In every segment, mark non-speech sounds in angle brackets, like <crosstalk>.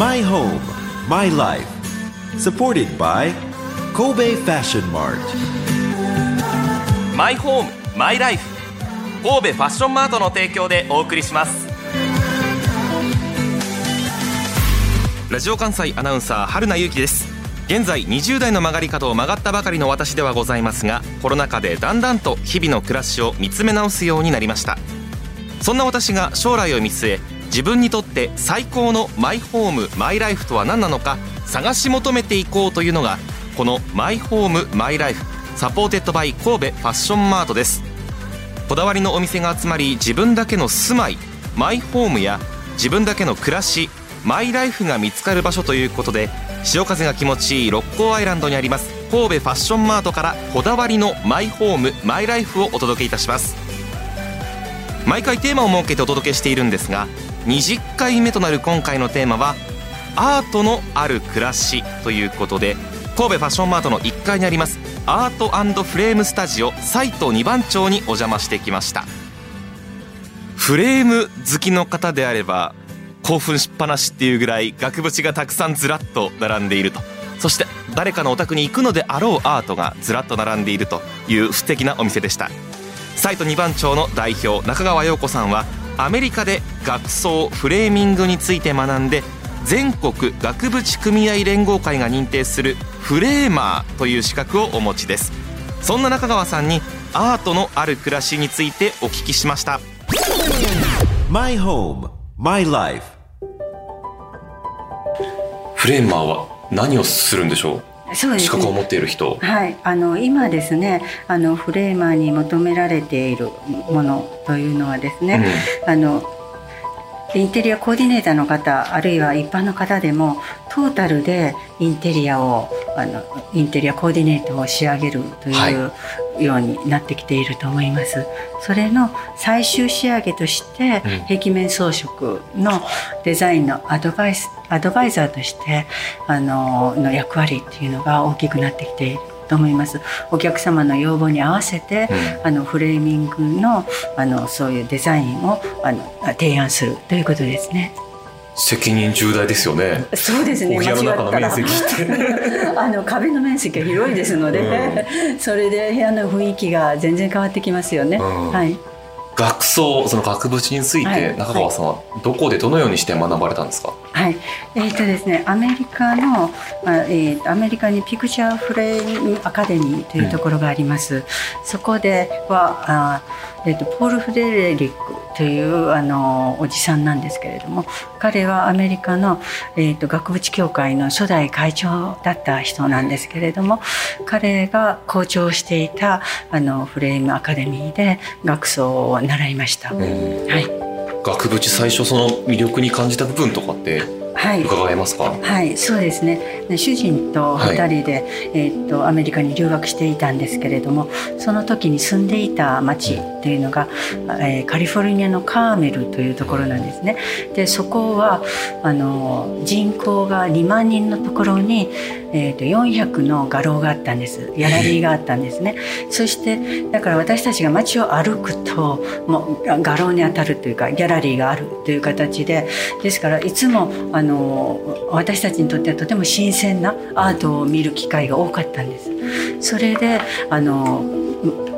My home, my life. Supported by Kobe Fashion Mart. マイホームマイライフ神戸ファッションマートの提供でお送りしますラジオ関西アナウンサー春名由紀です現在20代の曲がり角を曲がったばかりの私ではございますがコロナ禍でだんだんと日々の暮らしを見つめ直すようになりましたそんな私が将来を見据え自分にとって最高のマイホームマイライフとは何なのか探し求めていこうというのがこのマイホームマイライフ supported by 神戸ファッションマートです。こだわりのお店が集まり自分だけの住まいマイホームや自分だけの暮らしマイライフが見つかる場所ということで潮風が気持ちいい六甲アイランドにあります神戸ファッションマートからこだわりのマイホームマイライフをお届けいたします。毎回テーマを設けてお届けしているんですが20回目となる今回のテーマはアートのある暮らしということで神戸ファッションマートの1階にありますアートフレームスタジオサイト2番町にお邪魔してきました。フレーム好きの方であれば興奮しっぱなしっていうぐらい額縁がたくさんずらっと並んでいると。そして誰かのお宅に行くのであろうアートがずらっと並んでいるという素敵なお店でした。サイト2番町の代表中川陽子さんはアメリカで学装フレーミングについて学んで全国額縁組合連合会が認定するフレーマーという資格をお持ちです。そんな中川さんにアートのある暮らしについてお聞きしました。My home, my life. フレーマーは何をするんでしょう？そうですね。資格を持っている人。はい、あの今ですねあのフレーマーに求められているものというのはですね、あのインテリアコーディネーターの方あるいは一般の方でもトータルでインテリアをあのインテリアコーディネートを仕上げるという、はようになってきていると思います。それの最終仕上げとして、うん壁面装飾のデザインのアドバイスアドバイザーとしてあのの役割っていうのが大きくなってきていると思います。お客様の要望に合わせて、うんあのフレーミングのあのそういうデザインをあの提案するということですね。責任重大ですよね。そうですね。お部屋の中の面積って。<laughs> あの壁の面積が広いですので、それで部屋の雰囲気が全然変わってきますよね。うん。はい。学装その額縁についはい。て中川さんはどこでどのようにして学ばれたんですか、はい、えーとですね、アメリカの、あえーアメリカにピクチャーフレームアカデミーというところがあります。そこではあ、えー、とポール・フレデリックというあのおじさんなんですけれども彼はアメリカの、えー、と額縁協会の初代会長だった人なんですけれども彼が校長していたあのフレームアカデミーで学装を習いました。うんはい額縁最初その魅力に感じた部分とかってはい伺えますか、はい、そうですね。主人と二人で、えーっとアメリカに留学していたんですけれども、その時に住んでいた町っていうのが、えーカリフォルニアのカーメルというところなんですね。で、そこはあの人口が2万人のところに、えーと400の画廊があったんです。ギャラリーがあったんですね。そしてだから私たちが街を歩くともう画廊に当たるというかギャラリーがあるという形でですからいつもあの私たちにとってはとても新鮮なアートを見る機会が多かったんです。それであの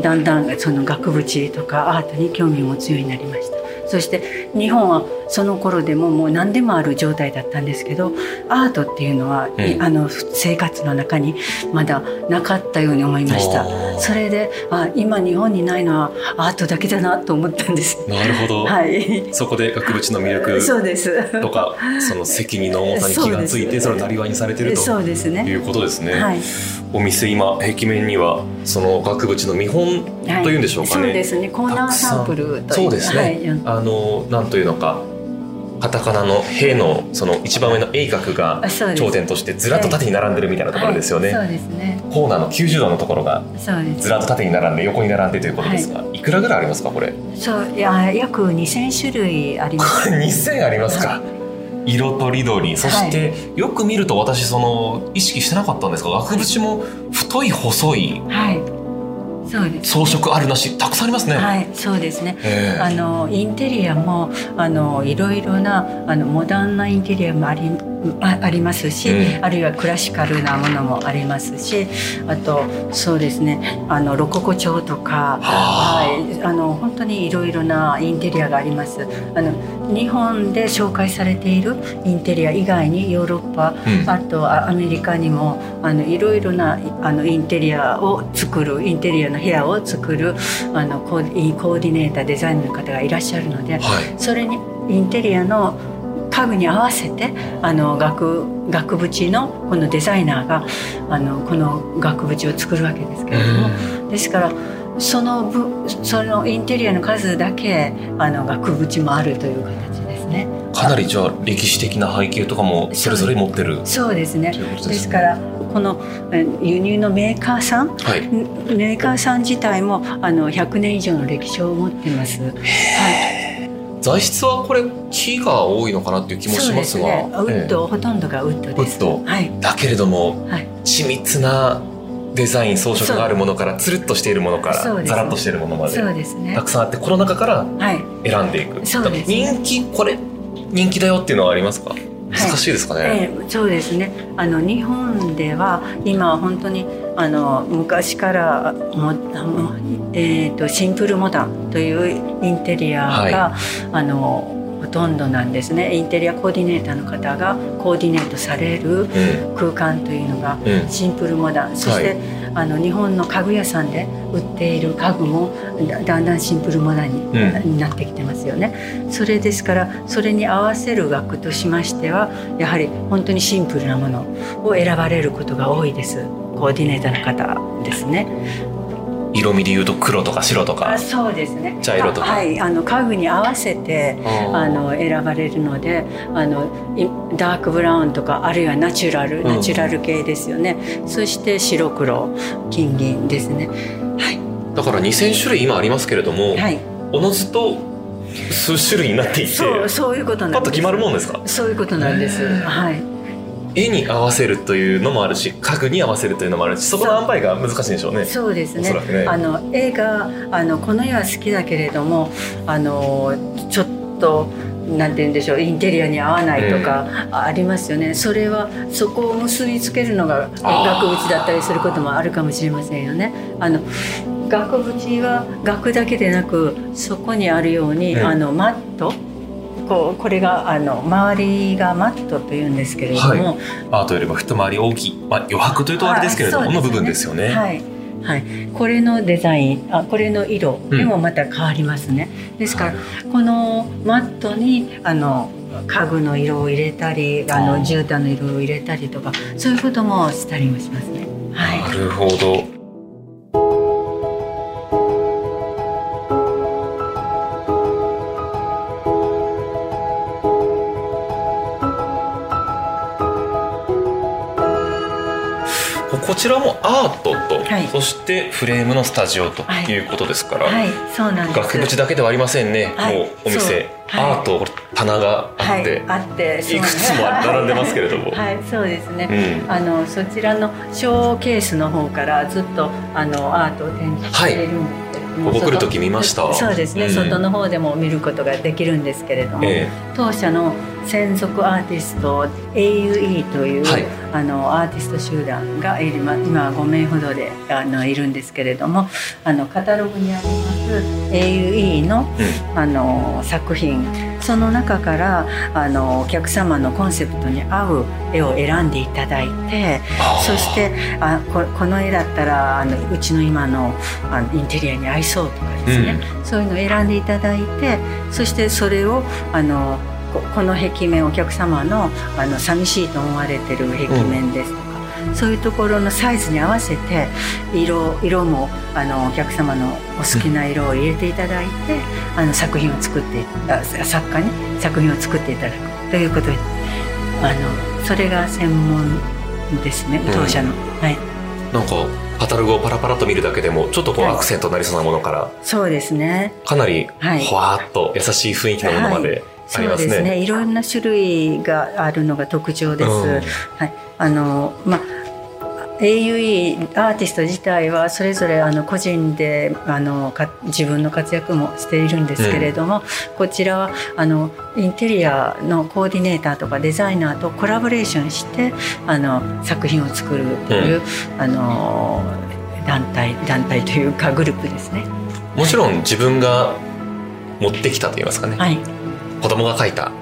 だんだんその額縁とかアートに興味を持つようになりました。そして日本はその頃でももう何でもある状態だったんですけどアートっていうのは、うん。あの生活の中にまだなかったように思いました。それであ今日本にないのはアートだけだなと思ったんです。なるほど、<laughs> はい。そこで額縁の魅力そうです。とかその責任の重さに気がついてそれをなりわいにされてるとそうですね。いうことですね、はいお店今壁面にはその額縁の見本はい。というんでしょうかね、そうですね。コーナーサンプルというそうですね、はい。あのなんというのかカタカナの「へ」のその一番上の鋭角が頂点としてずらっと縦に並んでるみたいなところですよね、はい。そうですね。コーナーの90度のところがずらっと縦に並んで横に並んでということですが、い、くらぐらいありますかこれ？そういや約2000種類あります。これ2000ありますか色とりどりそして、よく見ると私その意識してなかったんですが額縁も太い細い。はい装飾あるなしたくさんありますね。はい、そうですね。ええあのインテリアもあのいろいろなあのモダンなインテリアもありあありますし、うんあるいはクラシカルなものもありますし、あとそうですねあのロココ調とか、はい、あの本当にいろいろなインテリアがあります。あの日本で紹介されているインテリア以外にヨーロッパ、うんあとあアメリカにもあのいろいろなあのインテリアを作るインテリアの部屋を作るあのコーディコーディネーターデザインの方がいらっしゃるのではい。それにインテリアの家具に合わせてあの額額縁のこのデザイナーがあのこの額縁を作るわけですけれども、ですからその分そのインテリアの数だけあの額縁もあるという形ですね。かなりじゃあ歴史的な背景とかもそれぞれ持ってるそうですね。ですからこのえ輸入のメーカーさん？はい。メーカーさん自体もあの100年以上の歴史を持ってます。はい材質はこれ木が多いのかなっていう気もしますが。ね。ウッえド、ほとんどがウッドです。はい。えだけれどもはい。緻密なデザイン装飾があるものからつるっとしているものからザラッとしているものまでねた。くさんあってこの中からはい。選んでいく。そうですね人気これ人気だよっていうのはありますか？難しいですかね。ええそうですね。あの日本では今は本当にあの昔からももえっ、とシンプルモダンというインテリアが、あのほとんどなんですね。インテリアコーディネーターの方がコーディネートされるうん空間というのがうんシンプルモダン。そして、はいあの日本の家具屋さんで売っている家具もだだんだんシンプルモダンに,、うんなってきてよね。それですからそれに合わせる額としましてはやはり本当にシンプルなものを選ばれることが多いです。コーディネーターの方ですね。色味で言うと黒とか白とかあ。そうですね。茶色とかはい、あの家具に合わせてあの選ばれるのであのいダークブラウンとかあるいはナチュラル、んナチュラル系ですよねそして白黒金銀ですねだから2000種類今ありますけれども、はいおのずと数種類になっていってそうそういうことなんです。パッと決まるもんですか？そういうことなんです。はい。絵に合わせるというのもあるし家具に合わせるというのもあるしそこの塩梅が難しいんでしょうね。そうですね。ね。あの絵があのこの絵は好きだけれどもあのちょっとなんて言うんでしょうインテリアに合わないとかありますよね、それはそこを結びつけるのが額縁だったりすることもあるかもしれませんよね。あの額縁は額だけでなくそこにあるように、うんあのマット。こうこれがあの周りがマットというんですけれども、アートよりも一回り大きい、まあ、余白というとあれですけれども、はいの部分ですよね、はい、はい、これのデザインあこれの色でもまた変わりますね、ですから、このマットにあの家具の色を入れたりあの絨毯の色を入れたりとかそういうこともしたりもしますね。はい。なるほどちらもアートと、はい。そしてフレームのスタジオとい。うことですから、はい、そうなんです。額縁だけではありませんね、はいもうお店、アート棚があはいって、、あって、いくつも並んでますけれども。はい、そうですね。うん。あのそちらのショーケースの方からずっとあのアートを展示しているんですここ来る時見ました？そうですね、うん。外の方でも見ることができるんですけれども、え当社の専属アーティスト AUE という、はい。あのアーティスト集団が今今5名ほどであのいるんですけれどもあのカタログにあります AUE のえあの作品。その中からあのお客様のコンセプトに合う絵を選んでいただいてそしてあここの絵だったらあのうちの今のあのインテリアに合いそうとかですね、そういうのを選んでいただいてそしてそれをあのここの壁面お客様のあの寂しいと思われてる壁面ですとか、そういうところのサイズに合わせて色色もあのお客様のお好きな色を入れていただいて、あの作品を作ってあ作家に作品を作っていただくということであのそれが専門ですね当社の、はい。なんかカタログをパラパラと見るだけでもちょっとこうはい。アクセントになりそうなものから、そうですね。かなりはいほわーっと優しい雰囲気のものまであそうりますね。ですね。いろんな種類があるのが特徴です、うん。はい。あのまあ AUE アーティスト自体はそれぞれあの個人であのか自分の活躍もしているんですけれども、うん、こちらはあのインテリアのコーディネーターとかデザイナーとコラボレーションしてあの作品を作るという、うん、あの団体団体というかグループですね。もちろん自分が持ってきたと言いますかね、はい、子供が描いた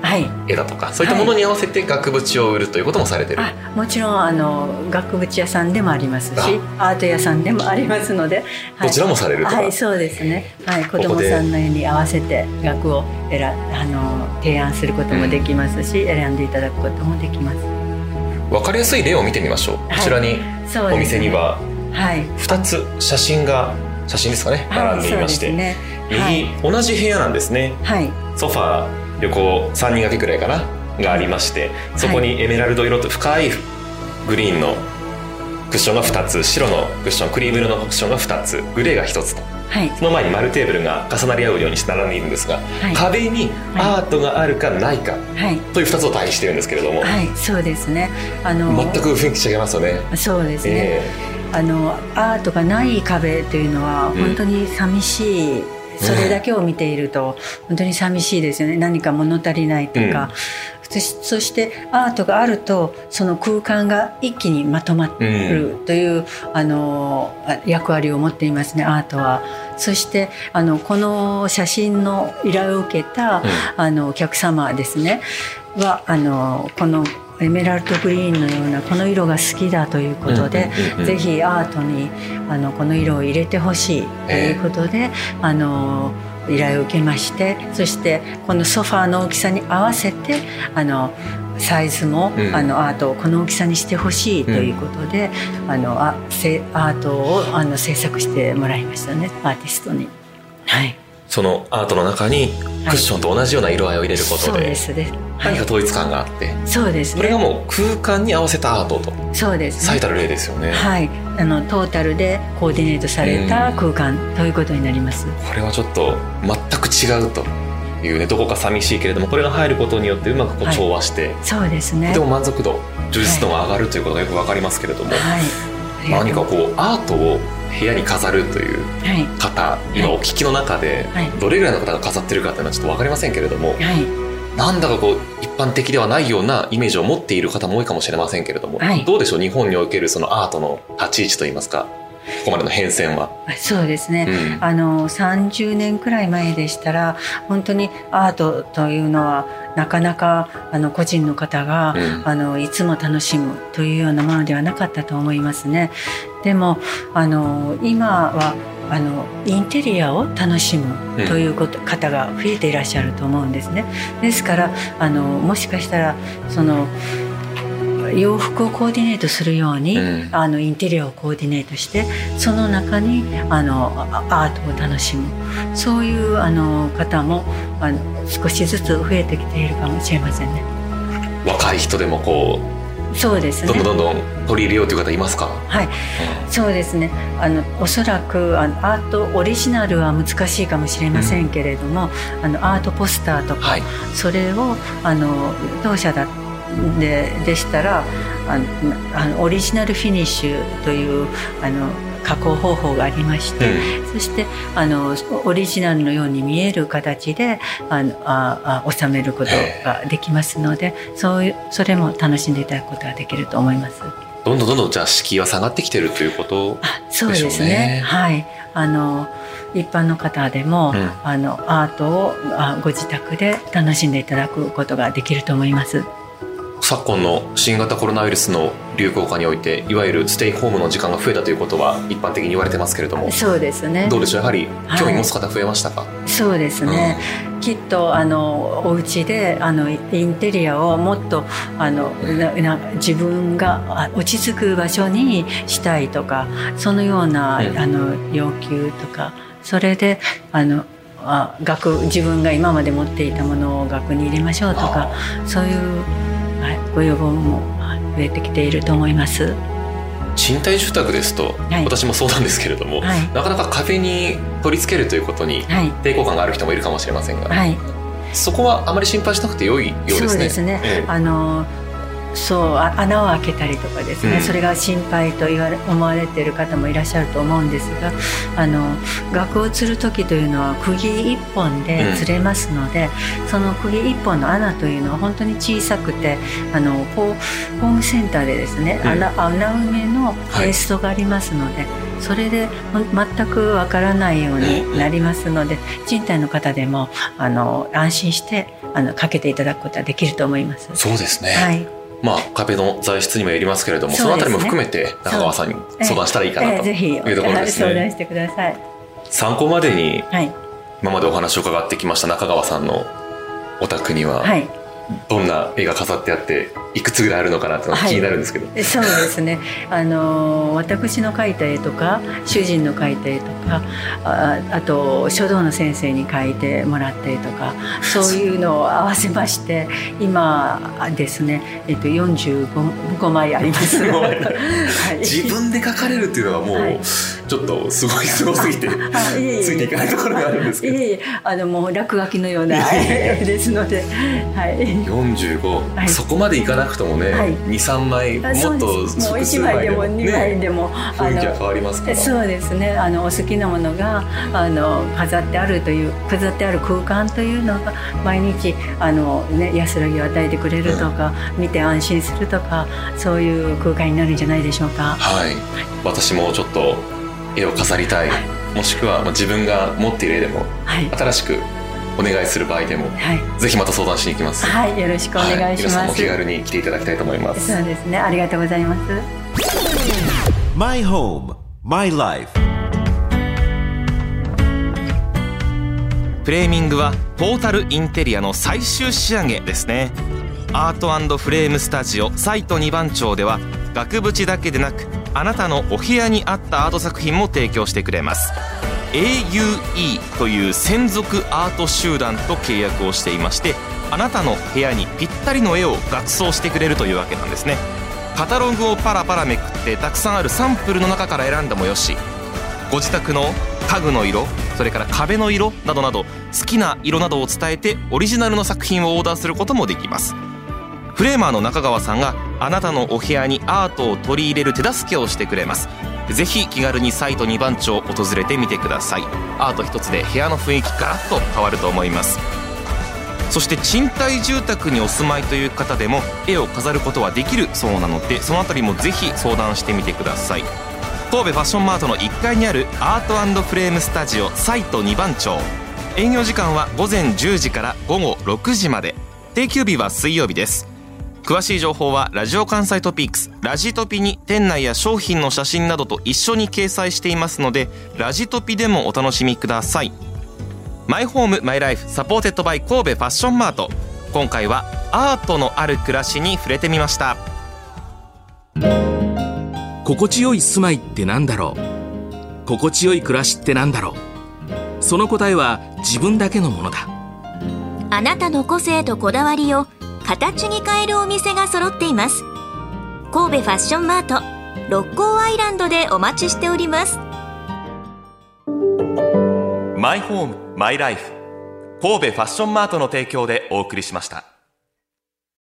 絵だとか、はい、そういったものに合わせて額縁を売るということもされてる、はい、もちろんあの額縁屋さんでもありますしアート屋さんでもありますので、はい、どちらもされるとはいそうですね、はい、子供さんの絵に合わせて額を選あの提案することもできますし、うん、選んでいただくこともできます。わかりやすい例を見てみましょう、こちらに、お店には2つ写真が写真ですかね並んでいまして、ね、右、同じ部屋なんですね、はい、ソファー横3人掛けくらいかながありましてそこにエメラルド色と深いグリーンのクッションが2つ白のクッションクリーム色のクッションが2つグレーが1つと、はい、その前に丸テーブルが重なり合うようにして並んでいるんですが、はい、壁にアートがあるかないかという2つを対比してるんですけれども、はい、そうですね。あの全く雰囲気違いますよね。そうですね、えー、あのアートがない壁というのは本当に寂しい、うんそれだけを見ていると本当に寂しいですよね。何か物足りないとか、うん、そしてアートがあるとその空間が一気にまとまるという、うん、あの役割を持っていますねアートは。そしてあのこの写真の依頼を受けた、うん、あのお客様ですね。はあのこのエメラルドグリーンのようなこの色が好きだということで、ぜひアートにあのこの色を入れてほしいということで、えー、あの依頼を受けましてそしてこのソファーの大きさに合わせてあのサイズも、うん、あのアートをこの大きさにしてほしいということで、うん、あのアートをあの制作してもらいましたねアーティストに。はいそのアートの中にクッションと同じような色合いを入れることで、何か統一感があって、そうですね。これがもう空間に合わせたアートとそうです、最たる例ですよね。はい。あのトータルでコーディネートされた空間ということになります。これはちょっと全く違うというねどこか寂しいけれどもこれが入ることによってうまくこう調和して、はい、そうですね。でも満足度充実度が上がるということがよくわかりますけれども、はい、何かこうアートを部屋に飾るという方、はい、今お聞きの中でどれぐらいの方が飾ってるかっていうのはちょっと分かりませんけれども、はい、なんだかこう一般的ではないようなイメージを持っている方も多いかもしれませんけれども、はい、どうでしょう？日本におけるそのアートの立ち位置といいますかここまでの変遷は。そうですね、うん、あの30年くらい前でしたら本当にアートというのはなかなかあの個人の方が、うん、あのいつも楽しむというようなものではなかったと思いますね。でもあの今はあのインテリアを楽しむということ、うん、方が増えていらっしゃると思うんですね。ですからあのもしかしたらその洋服をコーディネートするように、うん、あのインテリアをコーディネートしてその中にあのアートを楽しむそういうあの方もあの少しずつ増えてきているかもしれませんね。若い人でもこうそうですね。どんどんどんどん取り入れようという方いますか？はい、うん、そうですね。あのおそらくあのアートオリジナルは難しいかもしれませんけれども、うん、あのアートポスターとか、はい、それをあの当社だででしたらあのあのオリジナルフィニッシュというあの加工方法がありまして、うん、そしてあのオリジナルのように見える形であのああ収めることができますのでそういうそれも楽しんでいただくことができると思います。どんどんどんどんじゃあ敷居は下がってきてるということでしょうね。そうですね。はい。あの一般の方でも、うん、あのアートをあご自宅で楽しんでいただくことができると思います。昨今の新型コロナウイルスの流行下においていわゆるステイホームの時間が増えたということは一般的に言われてますけれどもそうですね。どうでしょう？やはり興味持つ方増えましたか、はい、そうですね、うん、きっとあのお家であのインテリアをもっとあのな自分が落ち着く場所にしたいとかそのような、うん、あの要求とかそれであのあ額自分が今まで持っていたものを額に入れましょうとかそういうはい、ご要望も増えてきていると思います。賃貸住宅ですと、はい、私もそうなんですけれども、はい、なかなか壁に取り付けるということに抵抗感がある人もいるかもしれませんが、はい、そこはあまり心配しなくて良いようですね。すね、ええ、あのそう穴を開けたりとかですね、うん、それが心配と言われ思われている方もいらっしゃると思うんですがあの額を釣る時というのは釘一本で釣れますので、うん、その釘一本の穴というのは本当に小さくてあのホームセンターでですね、うん、穴穴埋めのペーストがありますので。はいそれで全くわからないようになりますので賃貸の方でもあの安心してあのかけていただくことはできると思います。そうですね、はいまあ、壁の材質にもよりますけれどもそ,、のあたりも含めて中川さんに相談したらいいかなというところですね。相談してください。参考までに今までお話を伺ってきました中川さんのお宅には、はいどんな絵が飾ってあっていくつぐらいあるのかなって気になるんですけど、はい、そうですね。あの私の描いた絵とか主人の描いた絵とかああと書道の先生に描いてもらった絵とかそういうのを合わせまして今ですね、えっと、45枚あります、<laughs> はい、自分で描かれるっていうのはもう、はい、ちょっとすごいすごすぎて <laughs> ついていかないところがあるんですけど。いえいえあのもう落書きのような絵ですので。はい45、はい、そこまでいかなくともね、はい、23枚もっともう1枚でも2枚でも、ね、雰囲気は変わりますからそうですね。あのお好きなものがあの飾ってあるという飾ってある空間というのが毎日あの、ね、安らぎを与えてくれるとか、うん、見て安心するとかそういう空間になるんじゃないでしょうか。はい。私もちょっと絵を飾りたい、もしくは自分が持っている絵でも、新しくお願いする場合でも、はい、ぜひまた相談しに行きます。はいよろしくお願いします、はい、皆さんも気軽に来ていただきたいと思います。そうですね。ありがとうございます。My home my life. フレーミングはトータルインテリアの最終仕上げですね。アートフレームスタジオサイト2番町では額縁だけでなくあなたのお部屋に合ったアート作品も提供してくれます AUE という専属アート集団と契約をしていましてあなたの部屋にぴったりの絵を額装してくれるというわけなんですね。カタログをパラパラめくってたくさんあるサンプルの中から選んでもよしご自宅の家具の色それから壁の色などなど好きな色などを伝えてオリジナルの作品をオーダーすることもできます。フレーマーの中川さんがあなたのお部屋にアートを取り入れる手助けをしてくれます。ぜひ気軽にサイト2番町訪れてみてください。アート一つで部屋の雰囲気ガラッと変わると思います。そして賃貸住宅にお住まいという方でも絵を飾ることはできるそうなのでそのあたりもぜひ相談してみてください。神戸ファッションマートの1階にあるアートフレームスタジオサイト2番町。営業時間は午前10時から午後6時まで。定休日は水曜日です。詳しい情報はラジオ関西トピックスラジトピに店内や商品の写真などと一緒に掲載していますのでラジトピでもお楽しみください。マイホームマイライフ supported by 神戸ファッションマート。今回はアートのある暮らしに触れてみました。心地よい住まいってなんだろう？心地よい暮らしってなんだろう？その答えは自分だけのものだ。あなたの個性とこだわりを形に変えるお店が揃っています。神戸ファッションマート六甲アイランドでお待ちしております。マイホームマイライフ神戸ファッションマートの提供でお送りしました。